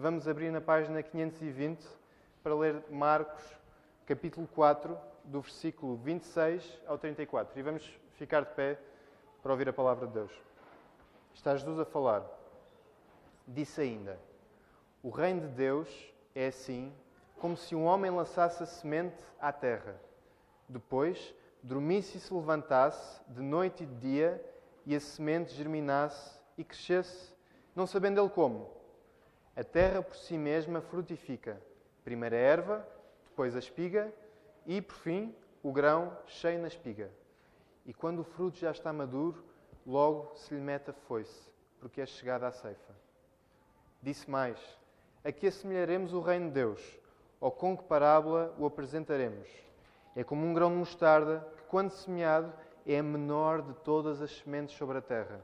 vamos abrir na página 520 para ler Marcos, capítulo 4, do versículo 26 ao 34. E vamos ficar de pé para ouvir a palavra de Deus. Está Jesus a falar. Disse ainda: O reino de Deus é assim, como se um homem lançasse a semente à terra. Depois, dormisse e se levantasse, de noite e de dia, e a semente germinasse e crescesse, não sabendo ele como. A terra por si mesma frutifica. Primeiro a erva, depois a espiga e, por fim, o grão cheio na espiga. E quando o fruto já está maduro, logo se lhe mete a foice, porque é chegada a ceifa. Disse mais: A que assemelharemos o reino de Deus? Ou com que parábola o apresentaremos? É como um grão de mostarda que, quando semeado, é a menor de todas as sementes sobre a terra.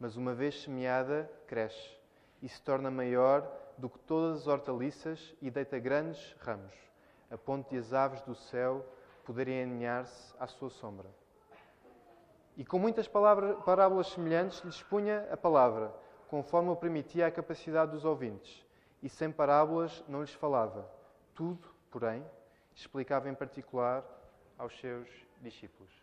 Mas uma vez semeada, cresce e se torna maior do que todas as hortaliças e deita grandes ramos, a ponto de as aves do céu poderem aninhar-se à sua sombra. E com muitas palavras, parábolas semelhantes lhes punha a palavra, conforme o permitia a capacidade dos ouvintes, e sem parábolas não lhes falava. Tudo, porém, explicava em particular aos seus discípulos.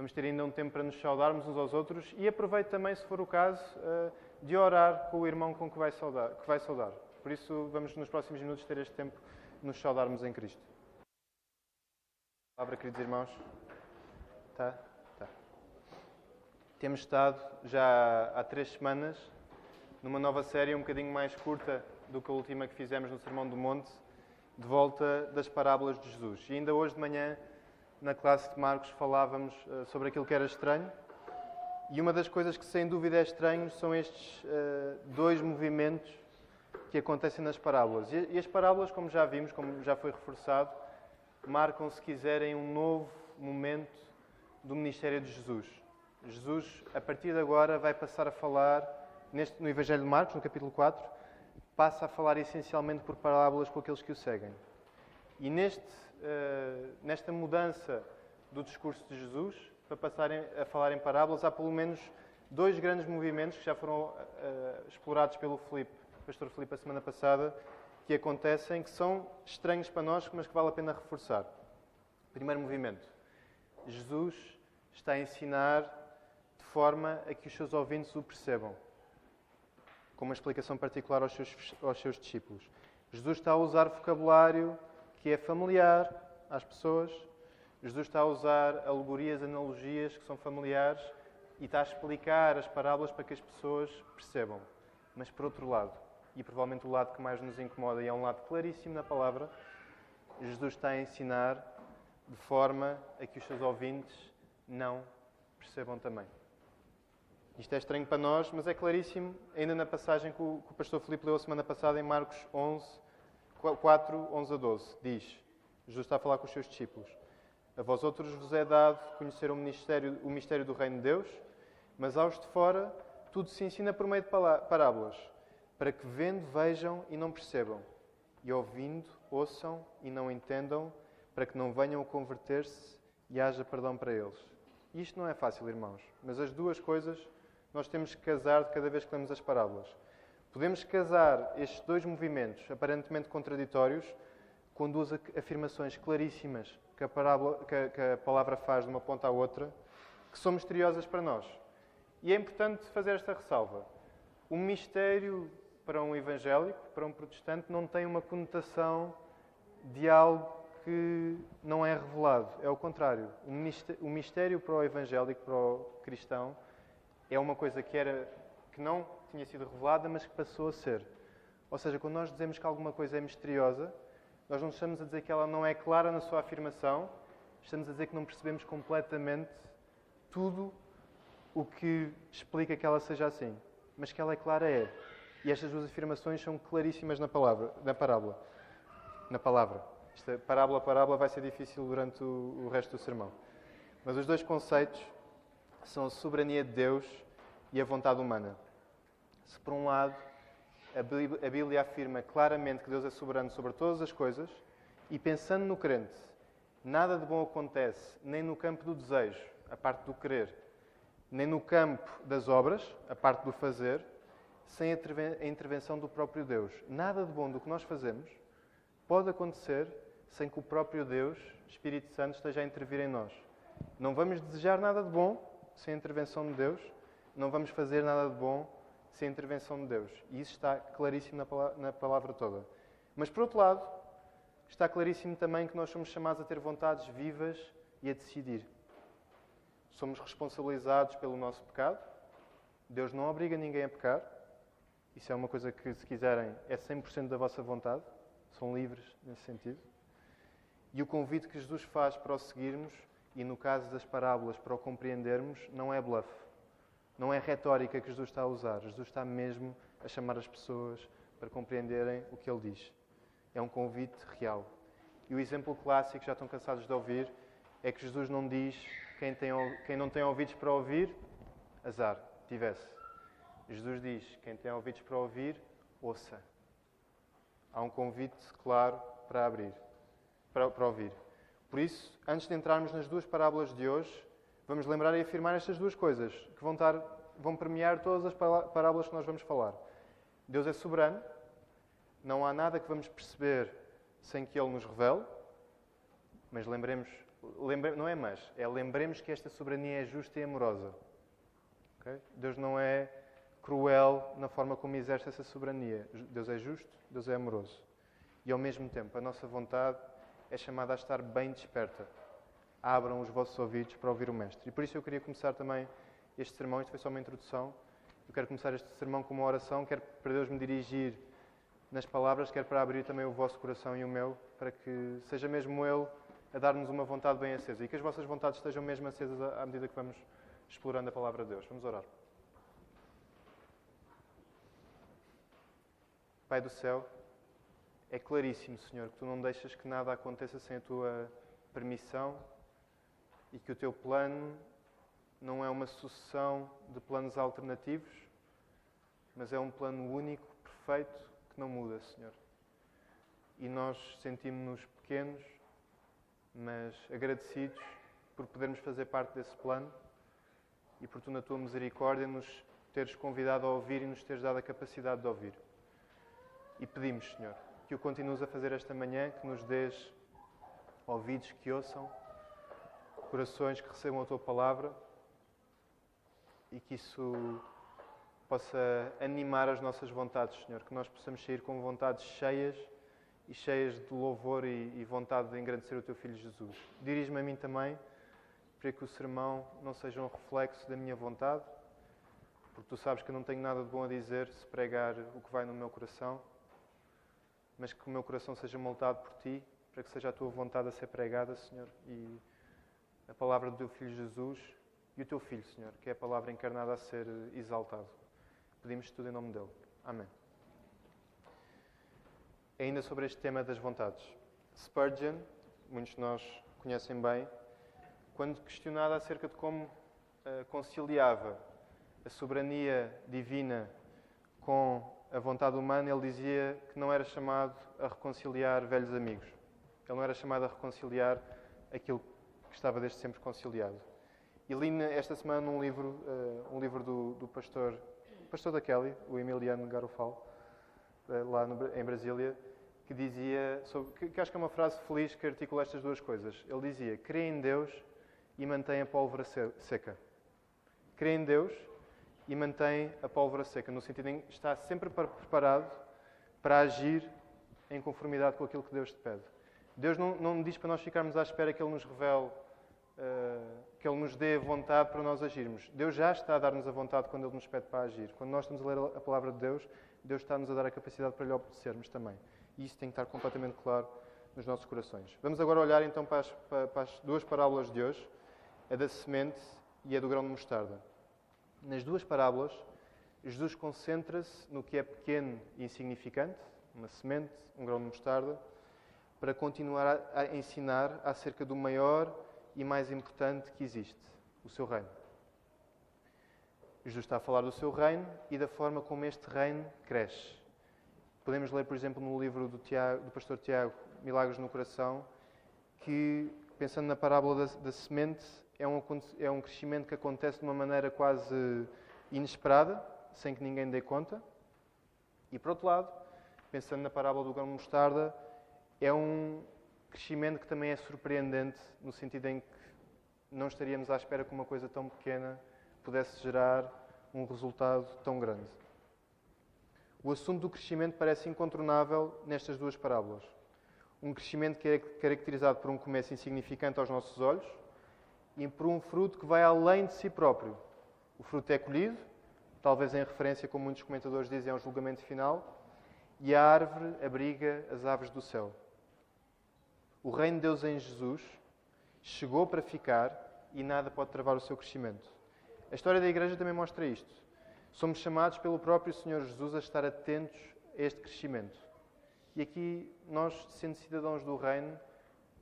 Vamos ter ainda um tempo para nos saudarmos uns aos outros e aproveito também, se for o caso, eh, de orar com o irmão com que vai saudar. Que vai saudar. Por isso, vamos nos próximos minutos ter este tempo de nos saudarmos em Cristo. Palavra, queridos irmãos. Tá? Tá. Temos estado já há três semanas numa nova série um bocadinho mais curta do que a última que fizemos no Sermão do Monte, de volta das parábolas de Jesus. E ainda hoje de manhã, na classe de Marcos, falávamos uh, sobre aquilo que era estranho. E uma das coisas que sem dúvida é estranho são estes uh, dois movimentos que acontecem nas parábolas. E, e as parábolas, como já vimos, como já foi reforçado, marcam, se quiserem, um novo momento do ministério de Jesus. Jesus, a partir de agora, vai passar a falar, neste, no Evangelho de Marcos, no capítulo 4, passa a falar essencialmente por parábolas com aqueles que o seguem. E neste, nesta mudança do discurso de Jesus, para passarem a falar em parábolas, há pelo menos dois grandes movimentos que já foram uh, explorados pelo Filipe, pastor Filipe, a semana passada, que acontecem, que são estranhos para nós, mas que vale a pena reforçar. Primeiro movimento. Jesus está a ensinar de forma a que os seus ouvintes o percebam com uma explicação particular aos seus, aos seus discípulos. Jesus está a usar vocabulário que é familiar às pessoas. Jesus está a usar alegorias, analogias que são familiares e está a explicar as parábolas para que as pessoas percebam. Mas, por outro lado, e provavelmente o lado que mais nos incomoda, e é um lado claríssimo na palavra, Jesus está a ensinar de forma a que os seus ouvintes não percebam também. Isto é estranho para nós, mas é claríssimo, ainda na passagem que o, que o pastor Filipe leu a semana passada, em Marcos 11, 4, 11 a 12. Diz: Jesus está a falar com os seus discípulos. A vós outros vos é dado conhecer o, ministério, o mistério do reino de Deus, mas aos de fora tudo se ensina por meio de parábolas, para que vendo vejam e não percebam, e ouvindo ouçam e não entendam, para que não venham a converter-se e haja perdão para eles. Isto não é fácil, irmãos, mas as duas coisas nós temos que casar de cada vez que lemos as parábolas. Podemos casar estes dois movimentos aparentemente contraditórios com duas afirmações claríssimas que a, parábola, que, a, que a palavra faz de uma ponta à outra, que são misteriosas para nós. E é importante fazer esta ressalva. O mistério para um evangélico, para um protestante, não tem uma conotação de algo que não é revelado. É o contrário. O mistério para o evangélico, para o cristão, é uma coisa que, era, que não tinha sido revelada, mas que passou a ser. Ou seja, quando nós dizemos que alguma coisa é misteriosa, nós não estamos a dizer que ela não é clara na sua afirmação, estamos a dizer que não percebemos completamente tudo o que explica que ela seja assim. Mas que ela é clara é. E estas duas afirmações são claríssimas na, palavra, na parábola. Na palavra. Esta parábola, parábola vai ser difícil durante o, o resto do sermão. Mas os dois conceitos são a soberania de Deus e a vontade humana. Se, por um lado, a Bíblia afirma claramente que Deus é soberano sobre todas as coisas, e pensando no crente, nada de bom acontece nem no campo do desejo, a parte do querer, nem no campo das obras, a parte do fazer, sem a intervenção do próprio Deus. Nada de bom do que nós fazemos pode acontecer sem que o próprio Deus, Espírito Santo, esteja a intervir em nós. Não vamos desejar nada de bom sem a intervenção de Deus, não vamos fazer nada de bom sem a intervenção de Deus. E isso está claríssimo na palavra toda. Mas, por outro lado, está claríssimo também que nós somos chamados a ter vontades vivas e a decidir. Somos responsabilizados pelo nosso pecado. Deus não obriga ninguém a pecar. Isso é uma coisa que, se quiserem, é 100% da vossa vontade. São livres nesse sentido. E o convite que Jesus faz para o seguirmos, e no caso das parábolas, para o compreendermos, não é bluff. Não é retórica que Jesus está a usar. Jesus está mesmo a chamar as pessoas para compreenderem o que ele diz. É um convite real. E o exemplo clássico, já estão cansados de ouvir, é que Jesus não diz quem, tem, quem não tem ouvidos para ouvir, azar, tivesse. Jesus diz: quem tem ouvidos para ouvir, ouça. Há um convite claro para abrir, para, para ouvir. Por isso, antes de entrarmos nas duas parábolas de hoje, vamos lembrar e afirmar estas duas coisas que vão, estar, vão premiar todas as parábolas que nós vamos falar. Deus é soberano, não há nada que vamos perceber sem que Ele nos revele, mas lembremos, lembre, não é mas, é lembremos que esta soberania é justa e amorosa. Okay? Deus não é cruel na forma como exerce essa soberania. Deus é justo, Deus é amoroso. E ao mesmo tempo, a nossa vontade é chamada a estar bem desperta. Abram os vossos ouvidos para ouvir o Mestre. E por isso eu queria começar também este sermão, isto foi só uma introdução. Eu quero começar este sermão com uma oração, quero para Deus me dirigir nas palavras, quero para abrir também o vosso coração e o meu, para que seja mesmo Ele a dar-nos uma vontade bem acesa e que as vossas vontades estejam mesmo acesas à medida que vamos explorando a palavra de Deus. Vamos orar. Pai do céu, é claríssimo, Senhor, que tu não deixas que nada aconteça sem a tua permissão e que o teu plano não é uma sucessão de planos alternativos, mas é um plano único, perfeito, que não muda, Senhor. E nós sentimos-nos pequenos, mas agradecidos por podermos fazer parte desse plano e por tu, na tua misericórdia, nos teres convidado a ouvir e nos teres dado a capacidade de ouvir. E pedimos, Senhor, que o continues a fazer esta manhã, que nos dês ouvidos que ouçam, corações que recebam a tua palavra e que isso possa animar as nossas vontades, Senhor, que nós possamos sair com vontades cheias e cheias de louvor e, vontade de engrandecer o teu Filho Jesus. Dirige-me a mim também, para que o sermão não seja um reflexo da minha vontade, porque tu sabes que eu não tenho nada de bom a dizer se pregar o que vai no meu coração mas que o meu coração seja moldado por Ti, para que seja a Tua vontade a ser pregada, Senhor, e a palavra do Teu Filho Jesus e o Teu Filho, Senhor, que é a palavra encarnada a ser exaltado. Pedimos tudo em nome dEle. Amém. Ainda sobre este tema das vontades. Spurgeon, muitos de nós conhecem bem, quando questionado acerca de como uh, conciliava a soberania divina com a vontade humana, ele dizia que não era chamado a reconciliar velhos amigos. Ele não era chamado a reconciliar aquilo que estava desde sempre conciliado. E li esta semana um livro, uh, um livro do, do pastor, pastor da Kelly, o Emiliano Garofal, uh, lá no, em Brasília, que dizia, sobre, que, que, acho que é uma frase feliz que articula estas duas coisas. Ele dizia: crê em Deus e mantém a pólvora seca. Crê em Deus e mantém a pólvora seca, no sentido em que está sempre preparado para agir em conformidade com aquilo que Deus te pede. Deus não, não diz para nós ficarmos à espera que Ele nos revele, uh, que Ele nos dê vontade para nós agirmos. Deus já está a dar-nos a vontade quando Ele nos pede para agir. Quando nós estamos a ler a palavra de Deus, Deus está-nos a dar a capacidade para lhe obedecermos também. E isso tem que estar completamente claro nos nossos corações. Vamos agora olhar então para as, para as duas parábolas de hoje, a da semente e a do grão de mostarda. Nas duas parábolas, Jesus concentra-se no que é pequeno e insignificante, uma semente, um grão de mostarda, para continuar a ensinar acerca do maior e mais importante que existe, o seu reino. Jesus está a falar do seu reino e da forma como este reino cresce. Podemos ler, por exemplo, no livro do, Tiago, do pastor Tiago, Milagres no Coração, que, pensando na parábola da, da semente, é um, é um crescimento que acontece de uma maneira quase inesperada, sem que ninguém dê conta. E por outro lado, pensando na parábola do grão de mostarda, é um crescimento que também é surpreendente, no sentido em que não estaríamos à espera que uma coisa tão pequena pudesse gerar um resultado tão grande. O assunto do crescimento parece incontornável nestas duas parábolas. Um crescimento que é caracterizado por um começo insignificante aos nossos olhos e por um fruto que vai além de si próprio. O fruto é colhido, talvez em referência, como muitos comentadores dizem, ao julgamento final, e a árvore abriga as aves do céu. O reino de Deus em Jesus chegou para ficar e nada pode travar o seu crescimento. A história da Igreja também mostra isto. Somos chamados pelo próprio Senhor Jesus a estar atentos a este crescimento. E aqui, nós, sendo cidadãos do reino,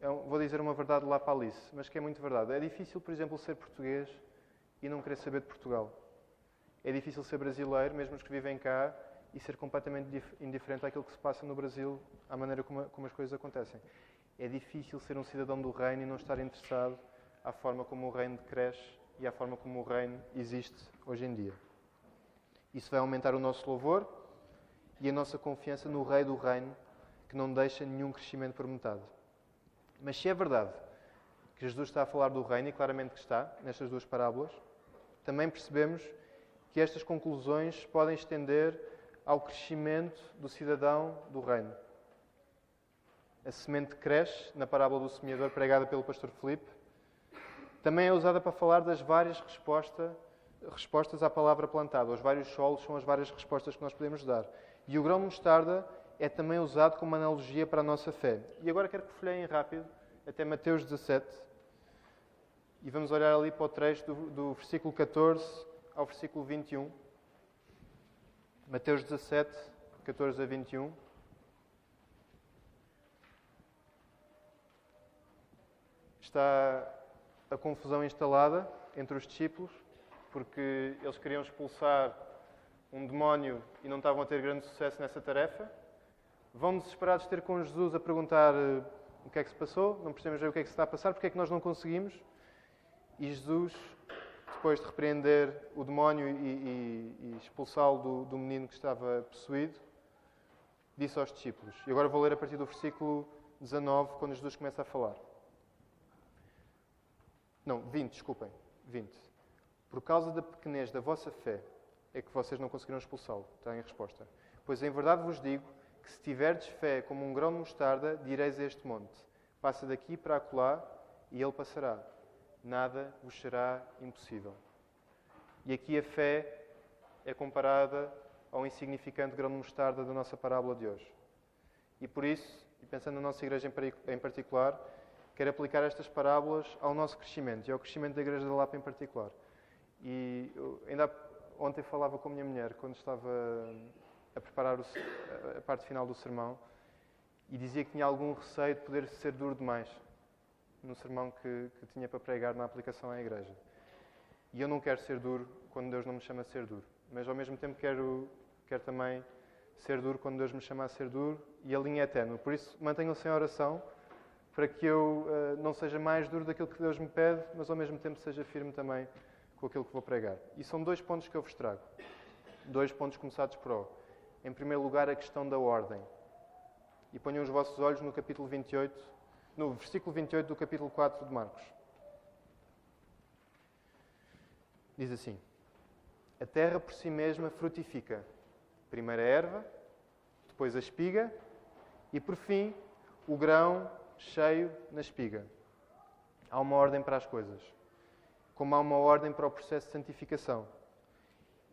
é vou dizer uma verdade lá para Alice, mas que é muito verdade. É difícil, por exemplo, ser português e não querer saber de Portugal. É difícil ser brasileiro, mesmo os que vivem cá, e ser completamente indiferente àquilo que se passa no Brasil, à maneira como, como as coisas acontecem. É difícil ser um cidadão do reino e não estar interessado à forma como o reino cresce e à forma como o reino existe hoje em dia. Isso vai aumentar o nosso louvor e a nossa confiança no Rei do Reino, que não deixa nenhum crescimento por metade. Mas se é verdade que Jesus está a falar do reino, e claramente que está, nestas duas parábolas, também percebemos que estas conclusões podem estender ao crescimento do cidadão do reino. A semente cresce na parábola do semeador pregada pelo pastor Filipe. Também é usada para falar das várias respostas, respostas à palavra plantada. Os vários solos são as várias respostas que nós podemos dar. E o grão de mostarda é também usado como analogia para a nossa fé. E agora quero que folheiem rápido até Mateus 17. E vamos olhar ali para o trecho do, do versículo 14 ao versículo 21. Mateus 17, 14 a 21. Está a confusão instalada entre os discípulos, porque eles queriam expulsar um demónio e não estavam a ter grande sucesso nessa tarefa. Vão desesperados ter com Jesus a perguntar eh, o que é que se passou, não percebemos ver o que é que se está a passar, porque é que nós não conseguimos. E Jesus depois de repreender o demónio e, e, e expulsá-lo do, do menino que estava possuído, disse aos discípulos. E agora vou ler a partir do versículo 19, quando Jesus começa a falar. Não, 20, desculpem. 20. Por causa da pequenez da vossa fé é que vocês não conseguiram expulsá-lo. Está em resposta. Pois em verdade vos digo que se tiverdes fé como um grão de mostarda, direis a este monte: passa daqui para acolá, e ele passará nada vos será impossível. E aqui a fé é comparada ao insignificante grão de mostarda da nossa parábola de hoje. E por isso, e pensando na nossa igreja em particular, quero aplicar estas parábolas ao nosso crescimento e ao crescimento da igreja da Lapa em particular. E ainda ontem falava com a minha mulher, quando estava a preparar a parte final do sermão, e dizia que tinha algum receio de poder ser duro demais no sermão que, que tinha para pregar na aplicação à igreja. E eu não quero ser duro quando Deus não me chama a ser duro, mas ao mesmo tempo quero, quero também ser duro quando Deus me chama a ser duro e a linha é ténue. Por isso, mantenham-se em oração para que eu uh, não seja mais duro daquilo que Deus me pede, mas ao mesmo tempo seja firme também com aquilo que vou pregar. E são dois pontos que eu vos trago. Dois pontos começados por O. Em primeiro lugar, a questão da ordem. E ponham os vossos olhos no capítulo 28, no versículo 28 do capítulo 4 de Marcos. Diz assim: A terra por si mesma frutifica. Primeiro a erva, depois a espiga e, por fim, o grão cheio na espiga. Há uma ordem para as coisas, como há uma ordem para o processo de santificação.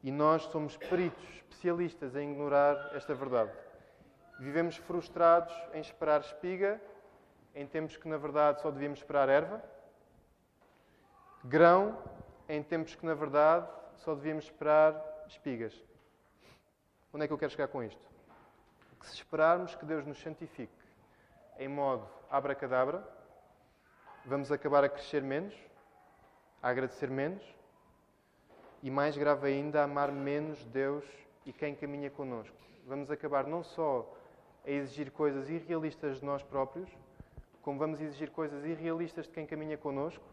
E nós somos peritos, especialistas em ignorar esta verdade. Vivemos frustrados em esperar espiga em tempos que na verdade só devíamos esperar erva, grão em tempos que na verdade só devíamos esperar espigas. Onde é que eu quero chegar com isto? Que se esperarmos que Deus nos santifique em modo abracadabra, vamos acabar a crescer menos, a agradecer menos e, mais grave ainda, a amar menos Deus e quem caminha connosco. Vamos acabar não só a exigir coisas irrealistas de nós próprios, como vamos exigir coisas irrealistas de quem caminha connosco,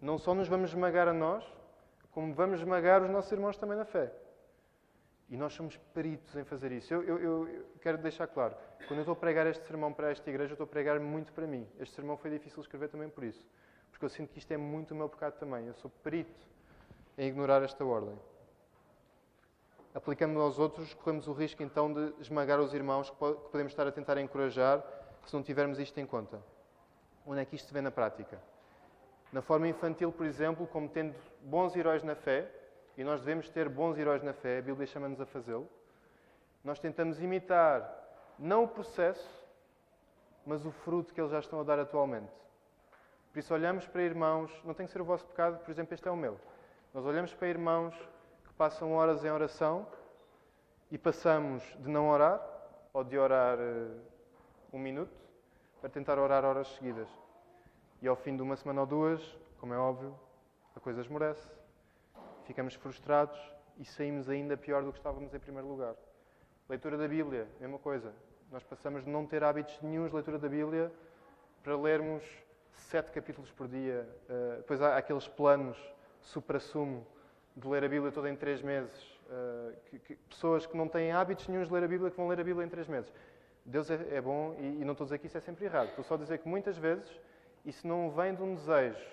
não só nos vamos esmagar a nós, como vamos esmagar os nossos irmãos também na fé. E nós somos peritos em fazer isso. Eu, eu, eu, quero deixar claro, quando eu estou a pregar este sermão para esta igreja, eu estou a pregar muito para mim. Este sermão foi difícil escrever também por isso. Porque eu sinto que isto é muito o meu pecado também. Eu sou perito em ignorar esta ordem. Aplicando aos outros, corremos o risco então de esmagar os irmãos que podemos estar a tentar encorajar se não tivermos isto em conta. Onde é que isto se vê na prática? Na forma infantil, por exemplo, como tendo bons heróis na fé, e nós devemos ter bons heróis na fé, a Bíblia chama-nos a fazê-lo, nós tentamos imitar não o processo, mas o fruto que eles já estão a dar atualmente. Por isso, olhamos para irmãos, não tem que ser o vosso pecado, por exemplo, este é o meu. Nós olhamos para irmãos que passam horas em oração e passamos de não orar, ou de orar uh, um minuto, para tentar orar horas seguidas. E ao fim de uma semana ou duas, como é óbvio, a coisa esmorece, ficamos frustrados e saímos ainda pior do que estávamos em primeiro lugar. Leitura da Bíblia, mesma coisa. Nós passamos de não ter hábitos nenhums de leitura da Bíblia para lermos sete capítulos por dia. Uh, depois há aqueles planos supra-sumo de ler a Bíblia toda em três meses. Uh, que, que, pessoas que não têm hábitos nenhums de ler a Bíblia que vão ler a Bíblia em três meses. Deus é, é bom e, e, não estou a dizer que isso é sempre errado. Estou só a dizer que muitas vezes isso não vem de um desejo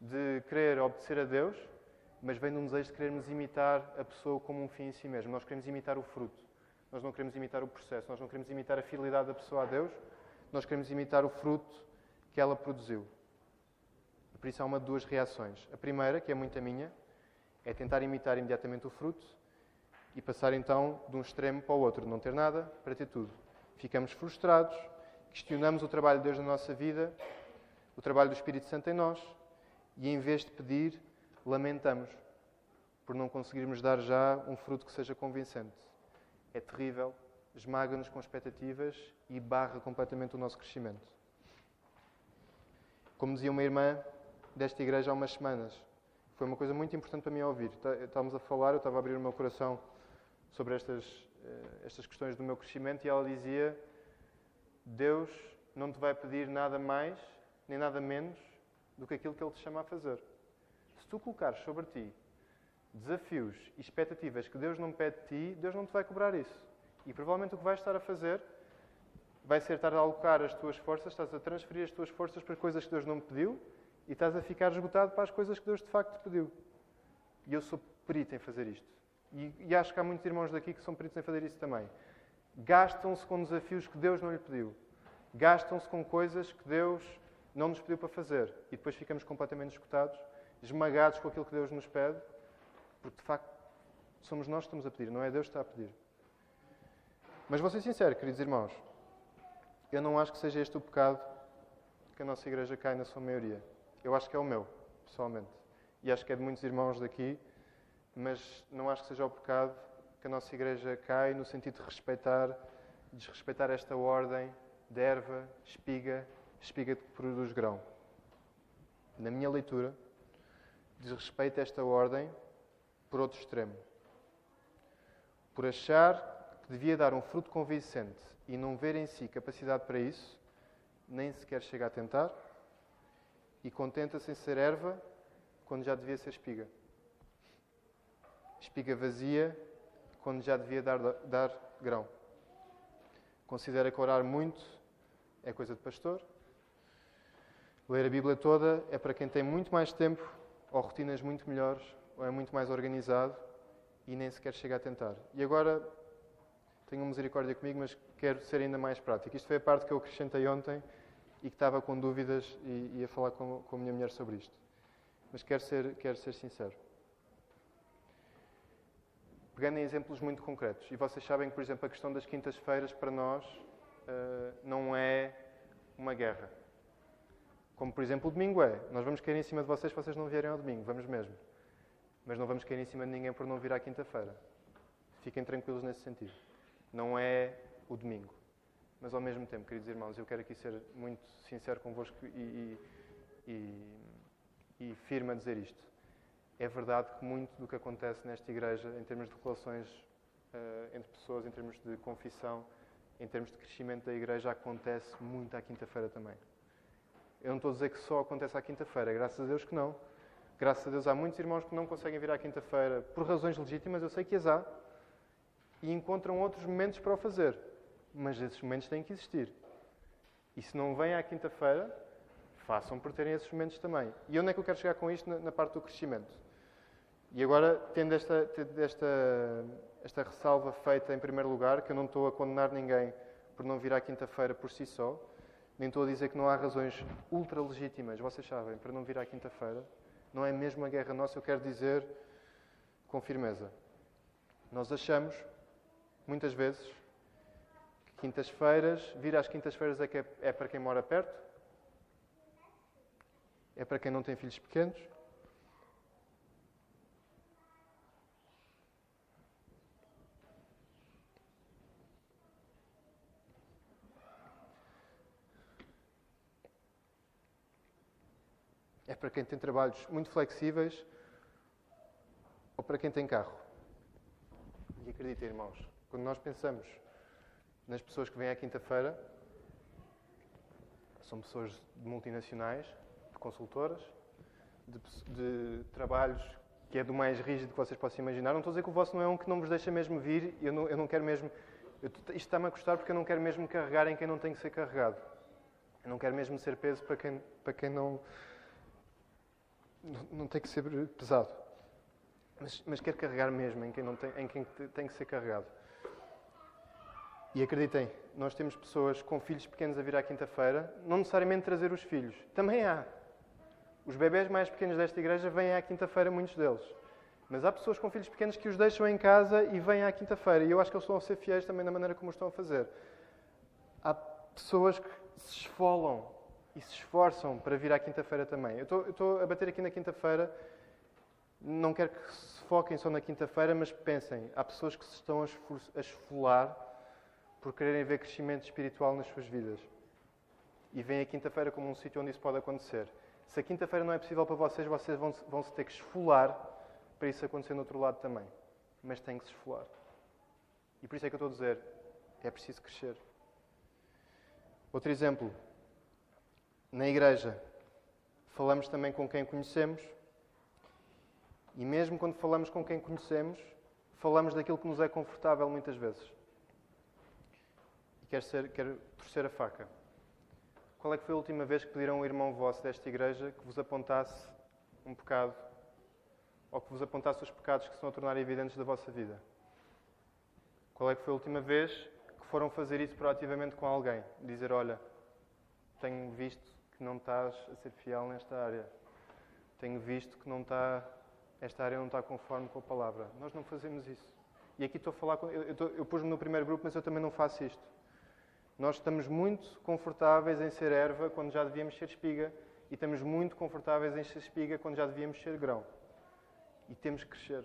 de querer obedecer a Deus, mas vem de um desejo de querermos imitar a pessoa como um fim em si mesmo. Nós queremos imitar o fruto. Nós não queremos imitar o processo. Nós não queremos imitar a fidelidade da pessoa a Deus. Nós queremos imitar o fruto que ela produziu. Por isso há uma de duas reações. A primeira, que é muito a minha, é tentar imitar imediatamente o fruto e passar então de um extremo para o outro, não ter nada para ter tudo. Ficamos frustrados, questionamos o trabalho de Deus na nossa vida o trabalho do Espírito Santo em nós e, em vez de pedir, lamentamos por não conseguirmos dar já um fruto que seja convincente. É terrível, esmaga-nos com expectativas e barra completamente o nosso crescimento. Como dizia uma irmã desta igreja há umas semanas, foi uma coisa muito importante para mim ouvir. Tá, estávamos a falar, eu estava a abrir o meu coração sobre estas, eh, estas questões do meu crescimento e ela dizia: Deus não te vai pedir nada mais nem nada menos do que aquilo que Ele te chama a fazer. Se tu colocares sobre ti desafios e expectativas que Deus não pede de ti, Deus não te vai cobrar isso. E provavelmente o que vais estar a fazer vai ser estar a alocar as tuas forças, estás a transferir as tuas forças para coisas que Deus não pediu e estás a ficar esgotado para as coisas que Deus de facto te pediu. E eu sou perito em fazer isto. E, e acho que há muitos irmãos daqui que são peritos em fazer isso também. Gastam-se com desafios que Deus não lhe pediu. Gastam-se com coisas que Deus não nos pediu para fazer. E depois ficamos completamente escutados, esmagados com aquilo que Deus nos pede, porque de facto somos nós que estamos a pedir, não é Deus que está a pedir. Mas vou ser sincero, queridos irmãos, eu não acho que seja este o pecado que a nossa igreja cai na sua maioria. Eu acho que é o meu, pessoalmente. E acho que é de muitos irmãos daqui, mas não acho que seja o pecado que a nossa igreja cai no sentido de respeitar, desrespeitar esta ordem de erva, espiga espiga que produz grão. Na minha leitura, diz respeito a esta ordem por outro extremo. Por achar que devia dar um fruto convincente e não ver em si capacidade para isso, nem sequer chega a tentar e contenta-se em ser erva quando já devia ser espiga. Espiga vazia quando já devia dar, dar grão. Considera que orar muito é coisa de pastor Ler a Bíblia toda é para quem tem muito mais tempo, ou rotinas muito melhores, ou é muito mais organizado e nem sequer chega a tentar. E agora, tenham misericórdia comigo, mas quero ser ainda mais prático. Isto foi a parte que eu acrescentei ontem e que estava com dúvidas e ia falar com, com a minha mulher sobre isto. Mas quero ser, quero ser sincero. Pegando em exemplos muito concretos, e vocês sabem que, por exemplo, a questão das quintas-feiras para nós uh, não é uma guerra. Como, por exemplo, o domingo é. Nós vamos cair em cima de vocês se vocês não vierem ao domingo. Vamos mesmo. Mas não vamos cair em cima de ninguém por não vir à quinta-feira. Fiquem tranquilos nesse sentido. Não é o domingo. Mas, ao mesmo tempo, queridos irmãos, eu quero aqui ser muito sincero convosco e, e, e, e firme a dizer isto. É verdade que muito do que acontece nesta igreja, em termos de relações uh, entre pessoas, em termos de confissão, em termos de crescimento da igreja, acontece muito à quinta-feira também. Eu não estou a dizer que só acontece à quinta-feira, graças a Deus que não. Graças a Deus há muitos irmãos que não conseguem vir à quinta-feira por razões legítimas, eu sei que as há. e encontram outros momentos para o fazer. Mas esses momentos têm que existir. E se não vêm à quinta-feira, façam por terem esses momentos também. E onde é que eu quero chegar com isto na, parte do crescimento? E agora, tendo esta, tendo esta, esta ressalva feita em primeiro lugar, que eu não estou a condenar ninguém por não vir à quinta-feira por si só, nem estou a dizer que não há razões ultra legítimas, vocês sabem, para não vir à quinta-feira. Não é mesmo a guerra nossa, eu quero dizer com firmeza. Nós achamos, muitas vezes, que quintas-feiras, vir às quintas-feiras é, é, é para quem mora perto, é para quem não tem filhos pequenos, para quem tem trabalhos muito flexíveis ou para quem tem carro. E acreditem, irmãos, quando nós pensamos nas pessoas que vêm à quinta-feira, são pessoas de multinacionais, de consultoras, de, de, trabalhos que é do mais rígido que vocês possam imaginar. Não estou a dizer que o vosso não é um que não vos deixa mesmo vir, eu não, eu não quero mesmo. Eu, isto está-me a custar porque eu não quero mesmo carregar em quem não tem que ser carregado. Eu não quero mesmo ser peso para quem, para quem não não tem que ser pesado. Mas, mas quer carregar mesmo em quem, não tem, em quem tem que ser carregado. E acreditem, nós temos pessoas com filhos pequenos a vir à quinta-feira, não necessariamente trazer os filhos. Também há. Os bebés mais pequenos desta igreja vêm à quinta-feira, muitos deles. Mas há pessoas com filhos pequenos que os deixam em casa e vêm à quinta-feira. E eu acho que eles estão a ser fiéis também na maneira como estão a fazer. Há pessoas que se esfolam e se esforçam para vir à quinta-feira também. Eu estou, a bater aqui na quinta-feira, não quero que se foquem só na quinta-feira, mas pensem, há pessoas que se estão a esfolar por quererem ver crescimento espiritual nas suas vidas. E veem a quinta-feira como um sítio onde isso pode acontecer. Se a quinta-feira não é possível para vocês, vocês vão, vão se ter que esfolar para isso acontecer no outro lado também. Mas têm que se esfolar. E por isso é que eu estou a dizer, é preciso crescer. Outro exemplo, na igreja, falamos também com quem conhecemos. E mesmo quando falamos com quem conhecemos, falamos daquilo que nos é confortável muitas vezes. E quero, ser, quero torcer a faca. Qual é que foi a última vez que pediram um irmão vosso desta igreja que vos apontasse um pecado ou que vos apontasse os pecados que se a tornar evidentes da vossa vida? Qual é que foi a última vez que foram fazer isso proativamente com alguém? Dizer, olha, tenho visto que não estás a ser fiel nesta área. Tenho visto que não está, esta área não está conforme com a palavra. Nós não fazemos isso. E aqui estou a falar, com, eu, eu, eu pus-me no primeiro grupo, mas eu também não faço isto. Nós estamos muito confortáveis em ser erva quando já devíamos ser espiga e estamos muito confortáveis em ser espiga quando já devíamos ser grão. E temos que crescer.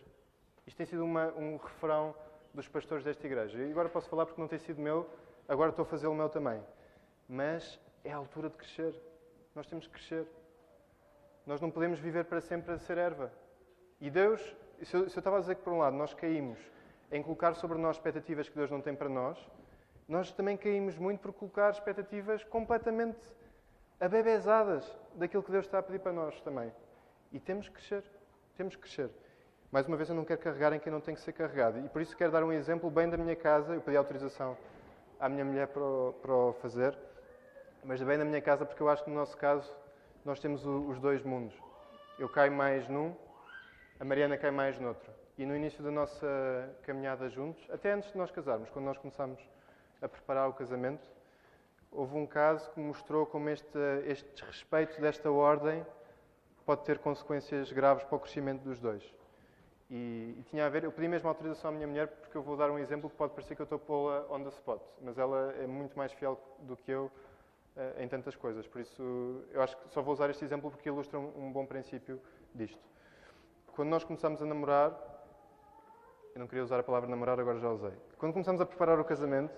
Isto tem sido uma, um refrão dos pastores desta igreja. E agora posso falar porque não tem sido meu, agora estou a fazer o meu também. Mas é a altura de crescer. Nós temos que crescer. Nós não podemos viver para sempre a ser erva. E Deus, se eu, se eu estava a dizer que por um lado nós caímos em colocar sobre nós expectativas que Deus não tem para nós, nós também caímos muito por colocar expectativas completamente abebezadas daquilo que Deus está a pedir para nós também. E temos que crescer. Temos que crescer. Mais uma vez, eu não quero carregar em quem não tem que ser carregado. E por isso quero dar um exemplo bem da minha casa. Eu pedi autorização à minha mulher para o, para o fazer mas bem na minha casa, porque eu acho que no nosso caso nós temos o, os dois mundos. Eu caio mais num, a Mariana cai mais noutro. E no início da nossa caminhada juntos, até antes de nós casarmos, quando nós começámos a preparar o casamento, houve um caso que mostrou como este, este desrespeito desta ordem pode ter consequências graves para o crescimento dos dois. E, e, tinha a ver, eu pedi mesmo autorização à minha mulher, porque eu vou dar um exemplo que pode parecer que eu estou a pô-la on the spot, mas ela é muito mais fiel do que eu em tantas coisas. Por isso, eu acho que só vou usar este exemplo porque ilustra um, bom princípio disto. Quando nós começamos a namorar, eu não queria usar a palavra namorar, agora já usei. Quando começamos a preparar o casamento,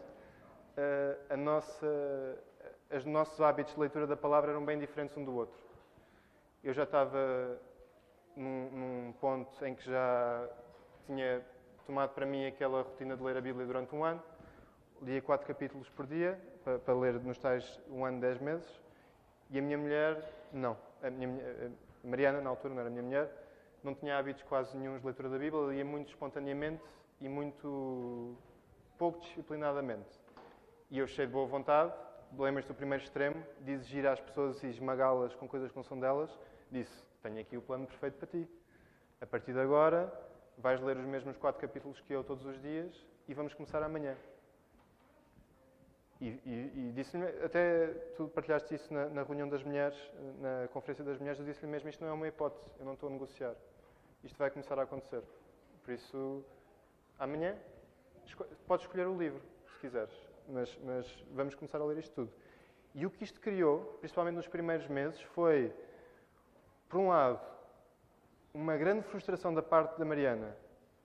a nossa, os nossos hábitos de leitura da palavra eram bem diferentes um do outro. Eu já estava num, num ponto em que já tinha tomado para mim aquela rotina de ler a Bíblia durante um ano, lia quatro capítulos por dia, para, para ler nos tais um ano, dez meses, e a minha mulher, não. A, minha, a Mariana, na altura, não era minha mulher, não tinha hábitos quase nenhum de leitura da Bíblia, lia muito espontaneamente e muito pouco disciplinadamente. E eu, cheio de boa vontade, lembras do primeiro extremo, de exigir às pessoas e esmagá-las com coisas que não são delas, disse: Tenho aqui o plano perfeito para ti. A partir de agora, vais ler os mesmos quatro capítulos que eu todos os dias e vamos começar amanhã. E, e, e disse-lhe, até tu partilhaste isso na, na, reunião das mulheres, na conferência das mulheres, eu disse-lhe mesmo: Isto não é uma hipótese, eu não estou a negociar. Isto vai começar a acontecer. Por isso, amanhã, esco podes escolher o livro, se quiseres, mas, mas vamos começar a ler isto tudo. E o que isto criou, principalmente nos primeiros meses, foi, por um lado, uma grande frustração da parte da Mariana,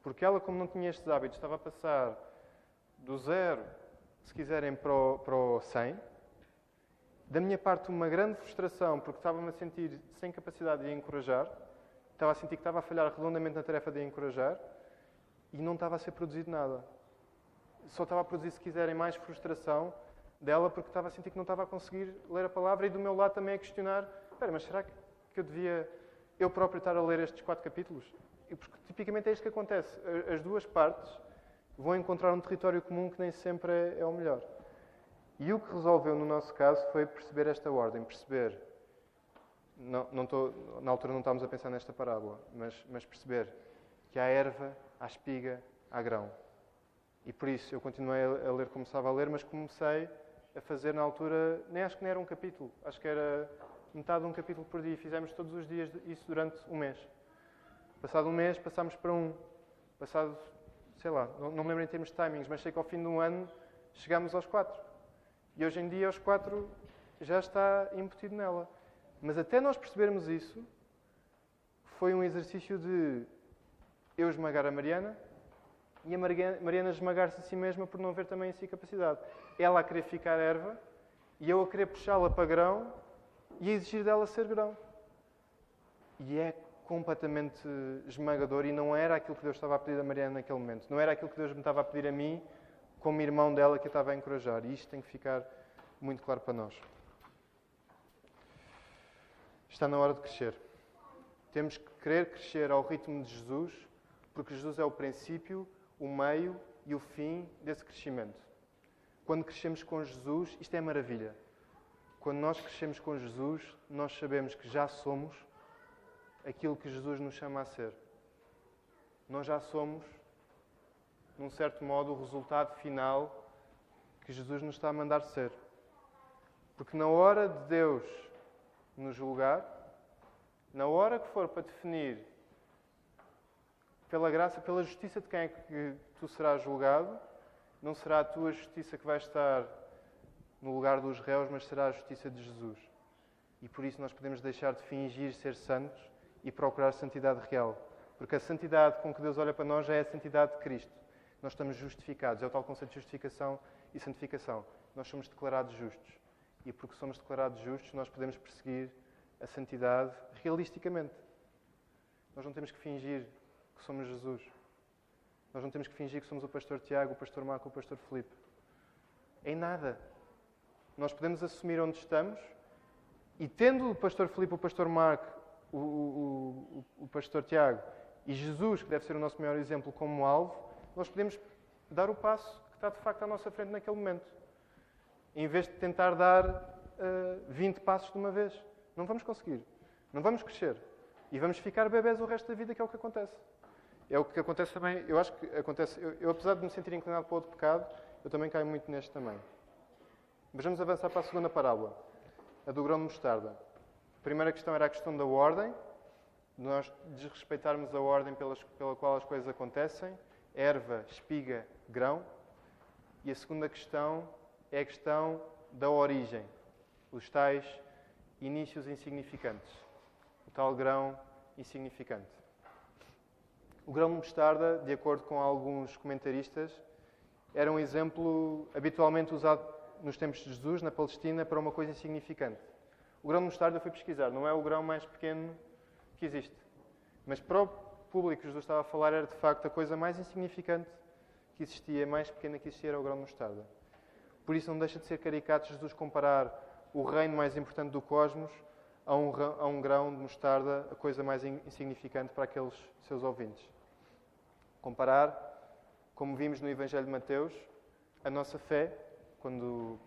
porque ela, como não tinha estes hábitos, estava a passar do zero se quiserem, para o, para o 100. Da minha parte, uma grande frustração, porque estava-me a sentir sem capacidade de encorajar. Estava a sentir que estava a falhar redondamente na tarefa de encorajar e não estava a ser produzido nada. Só estava a produzir, se quiserem, mais frustração dela, porque estava a sentir que não estava a conseguir ler a palavra e do meu lado também a questionar: espera, mas será que eu devia eu próprio estar a ler estes quatro capítulos? Porque tipicamente é isto que acontece. As duas partes vão encontrar um território comum que nem sempre é, é o melhor. E o que resolveu no nosso caso foi perceber esta ordem, perceber. Não, não tô, na altura não estávamos a pensar nesta parábola, mas, mas perceber que há erva, há espiga, há grão. E por isso eu continuei a ler como estava a ler, mas comecei a fazer na altura, nem acho que nem era um capítulo, acho que era metade de um capítulo por dia. Fizemos todos os dias isso durante um mês. Passado um mês passámos para um. Passado sei lá, não, não me lembro em termos de timings, mas sei que ao fim de um ano chegámos aos quatro. E hoje em dia, aos quatro, já está embutido nela. Mas até nós percebermos isso, foi um exercício de eu esmagar a Mariana e a Mariana esmagar-se a si mesma por não ver também em si capacidade. Ela a querer ficar erva e eu a querer puxá-la para grão e a exigir dela ser grão. E é completamente esmagador e não era aquilo que Deus estava a pedir a Mariana naquele momento. Não era aquilo que Deus me estava a pedir a mim, como irmão dela que eu estava a encorajar. E isto tem que ficar muito claro para nós. Está na hora de crescer. Temos que querer crescer ao ritmo de Jesus, porque Jesus é o princípio, o meio e o fim desse crescimento. Quando crescemos com Jesus, isto é maravilha. Quando nós crescemos com Jesus, nós sabemos que já somos aquilo que Jesus nos chama a ser. Nós já somos, num certo modo, o resultado final que Jesus nos está a mandar ser. Porque na hora de Deus nos julgar, na hora que for para definir pela graça, pela justiça de quem é que tu serás julgado, não será a tua justiça que vai estar no lugar dos réus, mas será a justiça de Jesus. E por isso nós podemos deixar de fingir ser santos e procurar santidade real. Porque a santidade com que Deus olha para nós já é a santidade de Cristo. Nós estamos justificados. É o tal conceito de justificação e santificação. Nós somos declarados justos. E porque somos declarados justos, nós podemos perseguir a santidade realisticamente. Nós não temos que fingir que somos Jesus. Nós não temos que fingir que somos o pastor Tiago, o pastor Marco, o pastor Felipe. Em nada. Nós podemos assumir onde estamos e tendo o pastor Felipe, o pastor Marco o, o, o, pastor Tiago e Jesus, que deve ser o nosso maior exemplo, como alvo, nós podemos dar o passo que está de facto à nossa frente naquele momento. Em vez de tentar dar uh, eh, 20 passos de uma vez. Não vamos conseguir. Não vamos crescer. E vamos ficar bebés o resto da vida, que é o que acontece. É o que acontece também, eu acho que acontece, eu, eu apesar de me sentir inclinado para outro pecado, eu também caio muito neste também. Mas vamos avançar para a segunda parábola, a do grão de mostarda. A primeira questão era a questão da ordem, de nós desrespeitarmos a ordem pelas, pela qual as coisas acontecem, erva, espiga, grão. E a segunda questão é a questão da origem, os tais inícios insignificantes, o tal grão insignificante. O grão de mostarda, de acordo com alguns comentaristas, era um exemplo habitualmente usado nos tempos de Jesus, na Palestina, para uma coisa insignificante. O grão de mostarda eu fui pesquisar, não é o grão mais pequeno que existe. Mas para o público que Jesus estava a falar, era de facto a coisa mais insignificante que existia, mais pequena que existia, era o grão de mostarda. Por isso não deixa de ser caricato Jesus comparar o reino mais importante do cosmos a um, a um grão de mostarda, a coisa mais insignificante para aqueles seus ouvintes. Comparar Como vimos no Evangelho de Mateus, a nossa fé, quando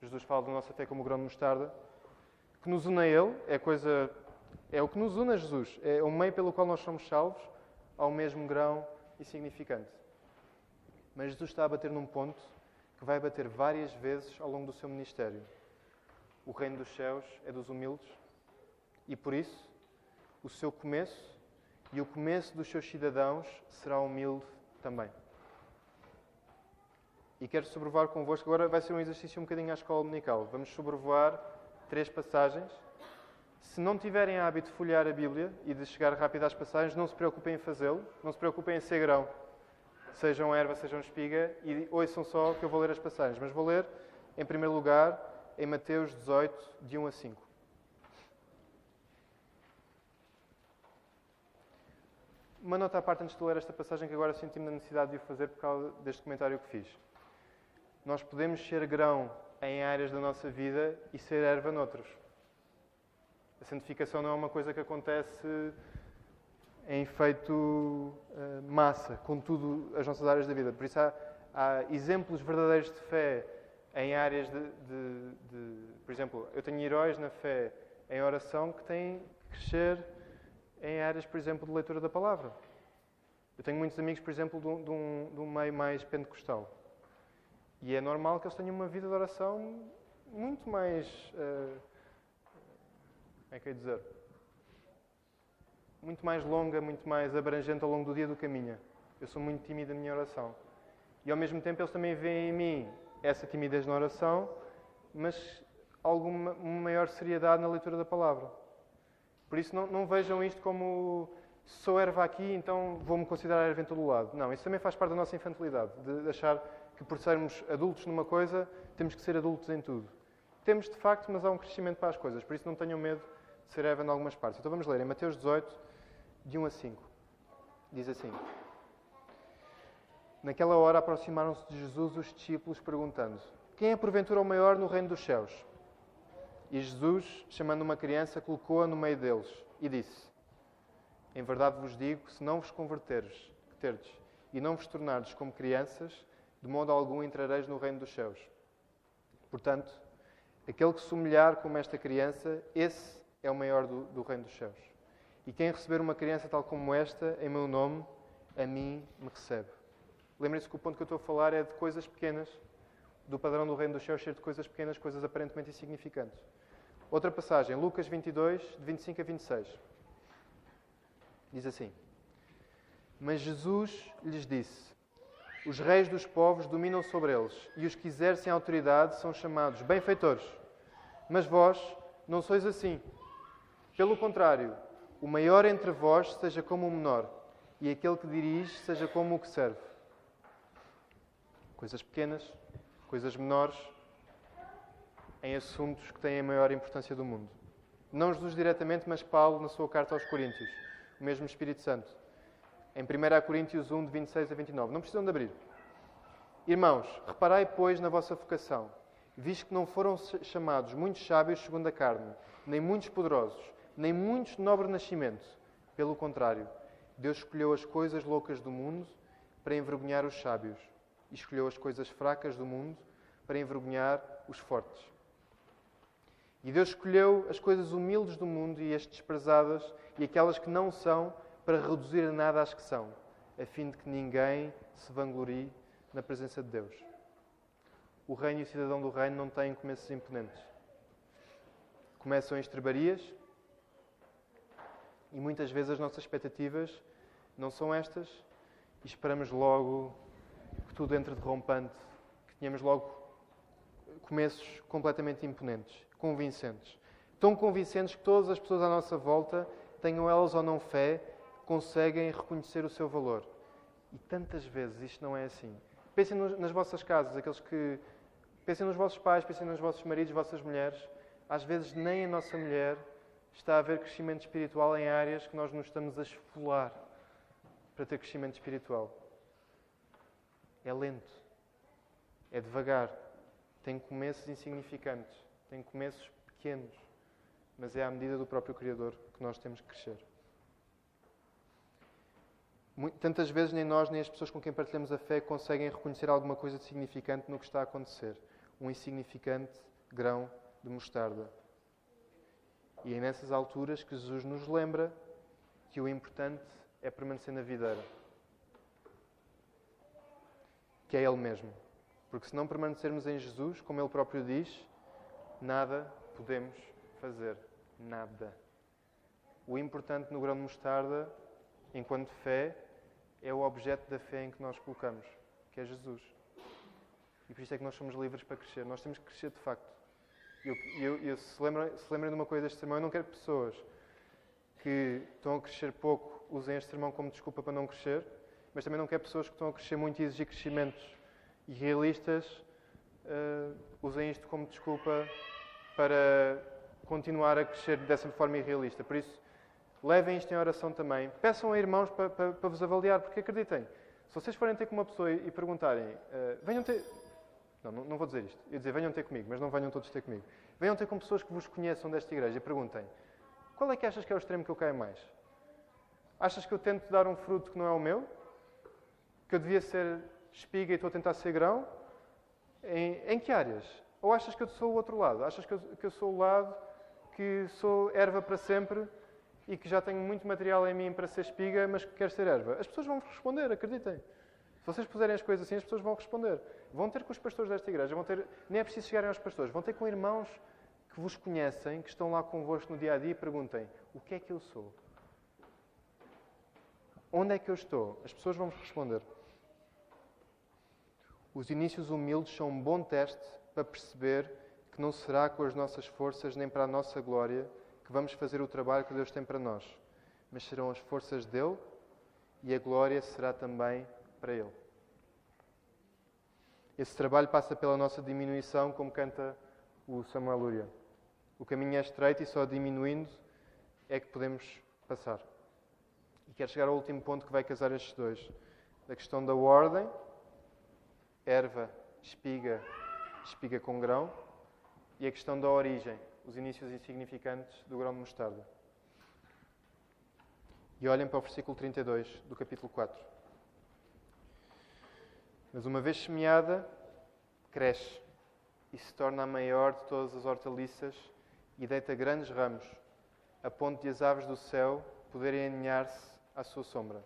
Jesus fala da nossa fé como grão de mostarda, que nos une a Ele, é, coisa, é o que nos une a Jesus, é o meio pelo qual nós somos salvos, ao mesmo grão insignificante. Mas Jesus está a bater num ponto que vai bater várias vezes ao longo do seu ministério. O reino dos céus é dos humildes e, por isso, o seu começo e o começo dos seus cidadãos será humilde também. E quero sobrevoar convosco. Agora vai ser um exercício um bocadinho à escola dominical. Vamos sobrevoar três passagens. Se não tiverem hábito de folhear a Bíblia e de chegar rápido às passagens, não se preocupem em fazê-lo. Não se preocupem em ser grão. Sejam erva, sejam espiga. E ouçam só que eu vou ler as passagens. Mas vou ler, em primeiro lugar, em Mateus 18, de 1 a 5. Uma nota à parte antes de ler esta passagem que agora senti-me na necessidade de o fazer por causa deste comentário que fiz. Nós podemos ser grão em áreas da nossa vida e ser erva noutros. A santificação não é uma coisa que acontece em efeito uh, massa, com tudo as nossas áreas da vida. Por isso há, há exemplos verdadeiros de fé em áreas de, de, de, Por exemplo, eu tenho heróis na fé em oração que têm que crescer em áreas, por exemplo, de leitura da palavra. Eu tenho muitos amigos, por exemplo, de um, de um meio mais pentecostal. E é normal que eles tenham uma vida de oração muito mais. Uh, como é que eu ia dizer? Muito mais longa, muito mais abrangente ao longo do dia do caminho. Eu sou muito tímido na minha oração. E ao mesmo tempo eles também veem em mim essa timidez na oração, mas alguma maior seriedade na leitura da palavra. Por isso, não, não vejam isto como sou erva aqui, então vou-me considerar erva em todo o lado. Não, isso também faz parte da nossa infantilidade, de achar que por sermos adultos numa coisa, temos que ser adultos em tudo. Temos de facto, mas há um crescimento para as coisas, por isso não tenham medo de ser erva em algumas partes. Então vamos ler em Mateus 18, de 1 a 5. Diz assim: Naquela hora aproximaram-se de Jesus os discípulos, perguntando: Quem é porventura o maior no reino dos céus? E Jesus, chamando uma criança, colocou-a no meio deles e disse: Em verdade vos digo, se não vos converteres e não vos tornardes como crianças, de modo algum entrareis no reino dos céus. Portanto, aquele que se humilhar como esta criança, esse é o maior do, do reino dos céus. E quem receber uma criança tal como esta, em meu nome, a mim me recebe. Lembrem-se que o ponto que eu estou a falar é de coisas pequenas, do padrão do reino dos céus ser de coisas pequenas, coisas aparentemente insignificantes. Outra passagem, Lucas 22, de 25 a 26. Diz assim: Mas Jesus lhes disse: Os reis dos povos dominam sobre eles, e os que exercem autoridade são chamados benfeitores. Mas vós não sois assim. Pelo contrário, o maior entre vós seja como o menor, e aquele que dirige seja como o que serve. Coisas pequenas, coisas menores, em assuntos que têm a maior importância do mundo. Não Jesus diretamente, mas Paulo na sua carta aos Coríntios, o mesmo Espírito Santo. Em 1 Coríntios 1, de 26 a 29. Não precisam de abrir. Irmãos, reparai, pois, na vossa vocação, visto que não foram chamados muitos sábios segundo a carne, nem muitos poderosos, nem muitos de nobre nascimento. Pelo contrário, Deus escolheu as coisas loucas do mundo para envergonhar os sábios, e escolheu as coisas fracas do mundo para envergonhar os fortes. E Deus escolheu as coisas humildes do mundo e as desprezadas e aquelas que não são para reduzir a nada as que são, a fim de que ninguém se vanglorie na presença de Deus. O reino e o cidadão do reino não têm começos imponentes. Começam em estrebarias e muitas vezes as nossas expectativas não são estas e esperamos logo que tudo entre de rompante, que tenhamos logo começos completamente imponentes convincentes. Tão convincentes que todas as pessoas à nossa volta, tenham elas ou não fé, conseguem reconhecer o seu valor. E tantas vezes isto não é assim. Pensem nas vossas casas, aqueles que. Pensem nos vossos pais, pensem nos vossos maridos, vossas mulheres. Às vezes nem a nossa mulher está a haver crescimento espiritual em áreas que nós nos estamos a esfolar para ter crescimento espiritual. É lento. É devagar. Tem começos insignificantes. Tem começos pequenos, mas é à medida do próprio Criador que nós temos que crescer. Tantas vezes nem nós nem as pessoas com quem partilhamos a fé conseguem reconhecer alguma coisa de significante no que está a acontecer. Um insignificante grão de mostarda. E é nessas alturas que Jesus nos lembra que o importante é permanecer na videira. Que é Ele mesmo. Porque se não permanecermos em Jesus, como Ele próprio diz, nada podemos fazer. Nada. O importante no grão de mostarda, enquanto fé, é o objeto da fé em que nós colocamos, que é Jesus. E por isso é que nós somos livres para crescer. Nós temos que crescer de facto. Eu, eu, eu se, lembrem, se lembrem de uma coisa deste sermão, eu não quero pessoas que estão a crescer pouco usem este sermão como desculpa para não crescer, mas também não quero pessoas que estão a crescer muito e exigir crescimentos irrealistas uh, usem isto como desculpa para continuar a crescer dessa forma irrealista. Por isso, levem isto em oração também. Peçam a irmãos para, para, para vos avaliar, porque acreditem, se vocês forem ter com uma pessoa e perguntarem, uh, venham ter. Não, não, vou dizer isto. Eu dizer, venham ter comigo, mas não venham todos ter comigo. Venham ter com pessoas que vos conheçam desta igreja e perguntem: qual é que achas que é o extremo que eu caio mais? Achas que eu tento dar um fruto que não é o meu? Que eu devia ser espiga e estou a tentar ser grão? Em, em que áreas? Ou achas que eu sou o outro lado? Achas que eu, que eu sou o lado que sou erva para sempre e que já tenho muito material em mim para ser espiga, mas que quero ser erva? As pessoas vão responder, acreditem. Se vocês puserem as coisas assim, as pessoas vão responder. Vão ter com os pastores desta igreja, vão ter, nem é preciso chegarem aos pastores, vão ter com irmãos que vos conhecem, que estão lá convosco no dia a dia e perguntem: o que é que eu sou? Onde é que eu estou? As pessoas vão responder. Os inícios humildes são um bom teste para perceber que não será com as nossas forças nem para a nossa glória que vamos fazer o trabalho que Deus tem para nós, mas serão as forças dele e a glória será também para ele. Esse trabalho passa pela nossa diminuição, como canta o Samuel Luria. O caminho é estreito e só diminuindo é que podemos passar. E quero chegar ao último ponto que vai casar estes dois: a questão da ordem erva, espiga, espiga com grão, e a questão da origem, os inícios insignificantes do grão de mostarda. E olhem para o versículo 32 do capítulo 4. Mas uma vez semeada, cresce e se torna a maior de todas as hortaliças e deita grandes ramos, a ponto de as aves do céu poderem aninhar-se à sua sombra.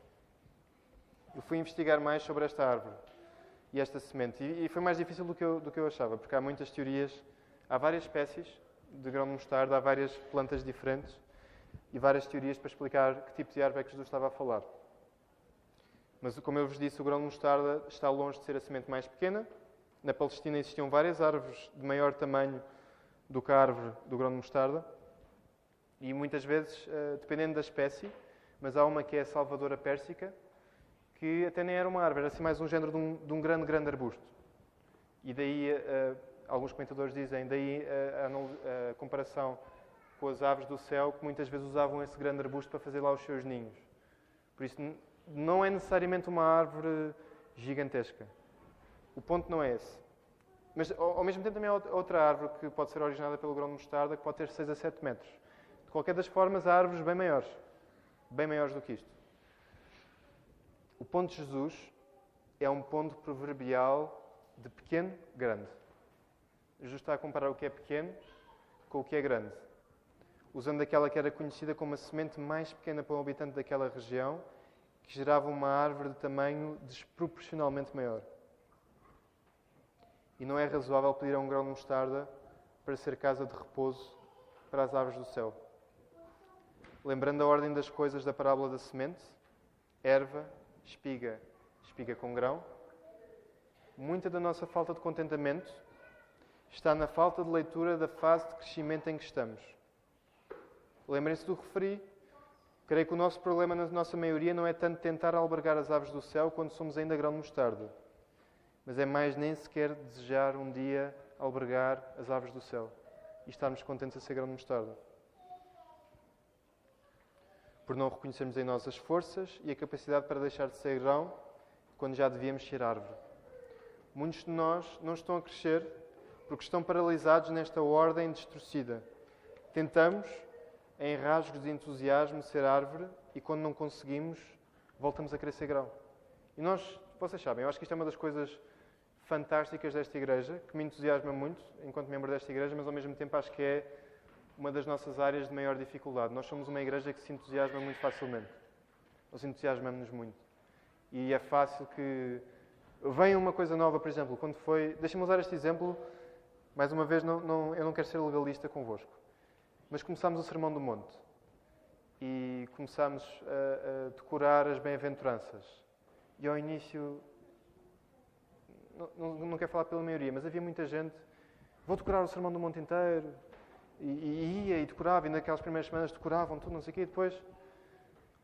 Eu fui investigar mais sobre esta árvore e esta semente. E, foi mais difícil do que, eu, do que eu achava, porque há muitas teorias, há várias espécies de grão de mostarda, há várias plantas diferentes e várias teorias para explicar que tipo de árvore é que Jesus estava a falar. Mas, como eu vos disse, o grão de mostarda está longe de ser a semente mais pequena. Na Palestina existiam várias árvores de maior tamanho do que a árvore do grão de mostarda. E muitas vezes, eh, dependendo da espécie, mas há uma que é a salvadora pérsica, que até nem era uma árvore, era assim mais um género de um, de um grande, grande arbusto. E daí, uh, alguns comentadores dizem, daí uh, a, a, comparação com as aves do céu, que muitas vezes usavam esse grande arbusto para fazer lá os seus ninhos. Por isso, não é necessariamente uma árvore gigantesca. O ponto não é esse. Mas, ao, ao mesmo tempo, também há outra árvore que pode ser originada pelo grão de mostarda, que pode ter 6 a 7 metros. De qualquer das formas, há árvores bem maiores. Bem maiores do que isto. O ponto de Jesus é um ponto proverbial de pequeno, grande. Jesus está a comparar o que é pequeno com o que é grande. Usando aquela que era conhecida como a semente mais pequena para um habitante daquela região, que gerava uma árvore de tamanho desproporcionalmente maior. E não é razoável pedir a um grão de mostarda para ser casa de repouso para as aves do céu. Lembrando a ordem das coisas da parábola da semente, erva, espiga, espiga com grão. Muita da nossa falta de contentamento está na falta de leitura da fase de crescimento em que estamos. Lembrem-se do referi. Creio que o nosso problema, na nossa maioria, não é tanto tentar albergar as aves do céu quando somos ainda grão de mostarda, mas é mais nem sequer desejar um dia albergar as aves do céu e estarmos contentes a ser grão de mostarda por não reconhecermos em nós as forças e a capacidade para deixar de ser grão quando já devíamos ser árvore. Muitos de nós não estão a crescer porque estão paralisados nesta ordem destruída. Tentamos, em rasgos de entusiasmo, ser árvore e quando não conseguimos, voltamos a ser grão. E nós, vocês sabem, eu acho que isto é uma das coisas fantásticas desta igreja, que me entusiasma muito enquanto membro desta igreja, mas ao mesmo tempo acho que é uma das nossas áreas de maior dificuldade. Nós somos uma igreja que se entusiasma muito facilmente. Nós entusiasmamos-nos muito. E é fácil que venha uma coisa nova, por exemplo, quando foi. Deixa-me usar este exemplo, mais uma vez, não, não, eu não quero ser legalista convosco, mas começámos o Sermão do Monte e começámos a, a decorar as bem-aventuranças. E ao início, não, não, não, quero falar pela maioria, mas havia muita gente. Vou decorar o Sermão do Monte inteiro. E, e ia e decorava, e naquelas primeiras semanas decoravam tudo, não sei o quê. E depois,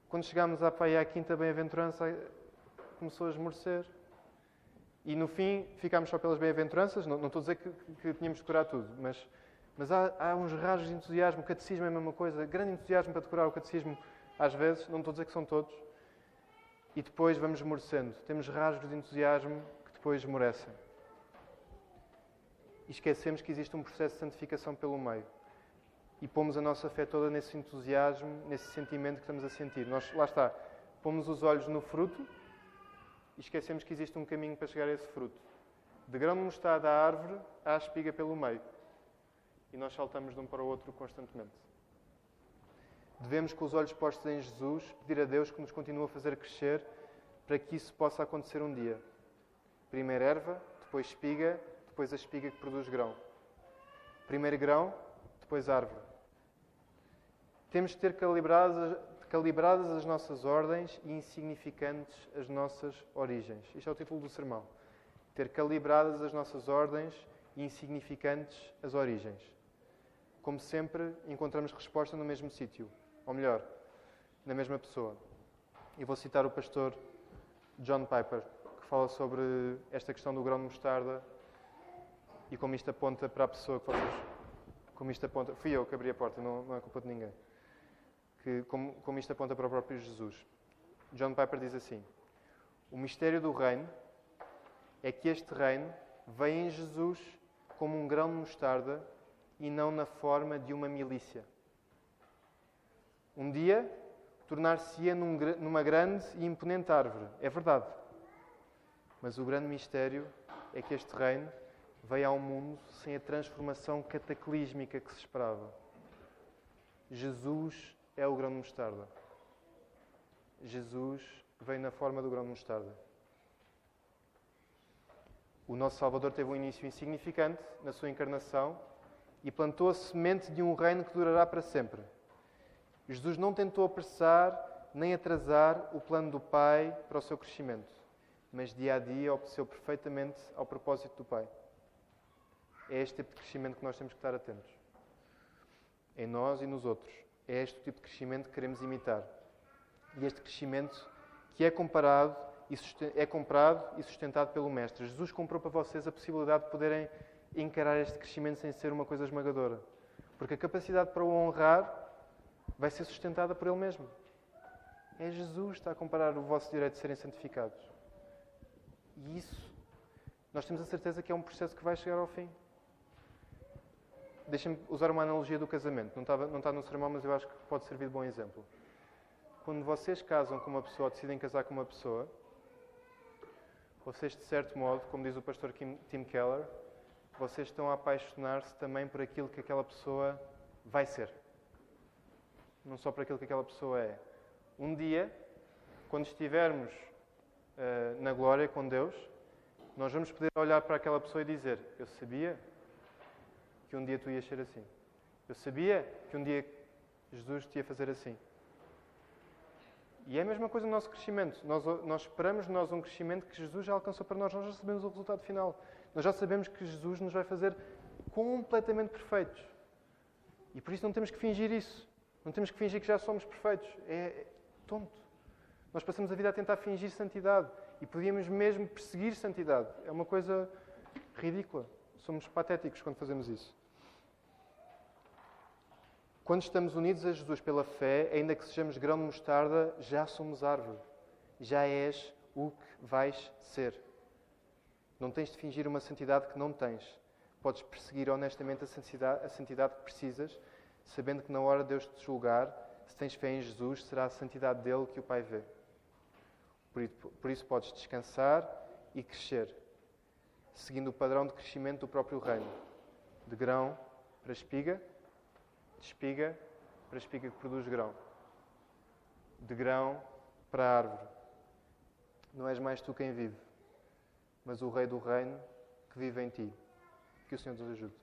quando chegámos à, à quinta bem-aventurança, começou a esmorecer. E no fim ficámos só pelas bem-aventuranças. Não, não, estou a dizer que, que, tínhamos de decorar tudo, mas, mas há, há, uns rajos de entusiasmo. O catecismo é a mesma coisa. Grande entusiasmo para decorar o catecismo, às vezes. Não estou a dizer que são todos. E depois vamos esmorecendo. Temos rasgos de entusiasmo que depois esmorecem. E esquecemos que existe um processo de santificação pelo meio. E pomos a nossa fé toda nesse entusiasmo, nesse sentimento que estamos a sentir. Nós, lá está, pomos os olhos no fruto e esquecemos que existe um caminho para chegar a esse fruto. De grão de mostarda à árvore, há espiga pelo meio. E nós saltamos de um para o outro constantemente. Devemos, com os olhos postos em Jesus, pedir a Deus que nos continue a fazer crescer para que isso possa acontecer um dia. Primeiro erva, depois espiga, depois a espiga que produz grão. Primeiro grão, depois árvore. Temos de ter calibradas, calibradas as nossas ordens e insignificantes as nossas origens. Isto é o título do sermão. Ter calibradas as nossas ordens e insignificantes as origens. Como sempre, encontramos resposta no mesmo sítio, ou melhor, na mesma pessoa. E vou citar o pastor John Piper, que fala sobre esta questão do grão de mostarda e como isto aponta para a pessoa que vocês. Como isto aponta. Fui eu que abri a porta, não, não é culpa de ninguém que, como, como isto aponta para o próprio Jesus. John Piper diz assim: O mistério do reino é que este reino vem em Jesus como um grão de mostarda e não na forma de uma milícia. Um dia tornar-se-ia num, numa grande e imponente árvore. É verdade. Mas o grande mistério é que este reino veio ao mundo sem a transformação cataclísmica que se esperava. Jesus é o grão de mostarda. Jesus vem na forma do grão de mostarda. O nosso Salvador teve um início insignificante na sua encarnação e plantou a semente de um reino que durará para sempre. Jesus não tentou apressar nem atrasar o plano do Pai para o seu crescimento, mas dia a dia obedeceu perfeitamente ao propósito do Pai. É este tipo de crescimento que nós temos que estar atentos. Em nós e nos outros. É este o tipo de crescimento que queremos imitar. E este crescimento que é comparado e é comprado e sustentado pelo Mestre. Jesus comprou para vocês a possibilidade de poderem encarar este crescimento sem ser uma coisa esmagadora. Porque a capacidade para o honrar vai ser sustentada por Ele mesmo. É Jesus que está a comparar o vosso direito de serem santificados. E isso, nós temos a certeza que é um processo que vai chegar ao fim. Deixem-me usar uma analogia do casamento. Não está, não está no sermão, mas eu acho que pode servir de bom exemplo. Quando vocês casam com uma pessoa, decidem casar com uma pessoa, vocês, de certo modo, como diz o pastor Tim Keller, vocês estão a apaixonar-se também por aquilo que aquela pessoa vai ser. Não só por aquilo que aquela pessoa é. Um dia, quando estivermos uh, na glória com Deus, nós vamos poder olhar para aquela pessoa e dizer: Eu sabia que um dia tu ias ser assim. Eu sabia que um dia Jesus te ia fazer assim. E é a mesma coisa no nosso crescimento. Nós, nós esperamos nós um crescimento que Jesus já alcançou para nós. Nós já sabemos o resultado final. Nós já sabemos que Jesus nos vai fazer completamente perfeitos. E por isso não temos que fingir isso. Não temos que fingir que já somos perfeitos. É, é tonto. Nós passamos a vida a tentar fingir santidade. E podíamos mesmo perseguir santidade. É uma coisa ridícula. Somos patéticos quando fazemos isso. Quando estamos unidos a Jesus pela fé, ainda que sejamos grão de mostarda, já somos árvore. Já és o que vais ser. Não tens de fingir uma santidade que não tens. Podes perseguir honestamente a santidade, que precisas, sabendo que na hora de Deus te julgar, se tens fé em Jesus, será a santidade dele que o Pai vê. Por isso podes descansar e crescer, seguindo o padrão de crescimento do próprio reino. De grão para espiga, de espiga para espiga que produz grão. De grão para árvore. Não és mais tu quem vive, mas o Rei do Reino que vive em ti. Que o Senhor nos ajude.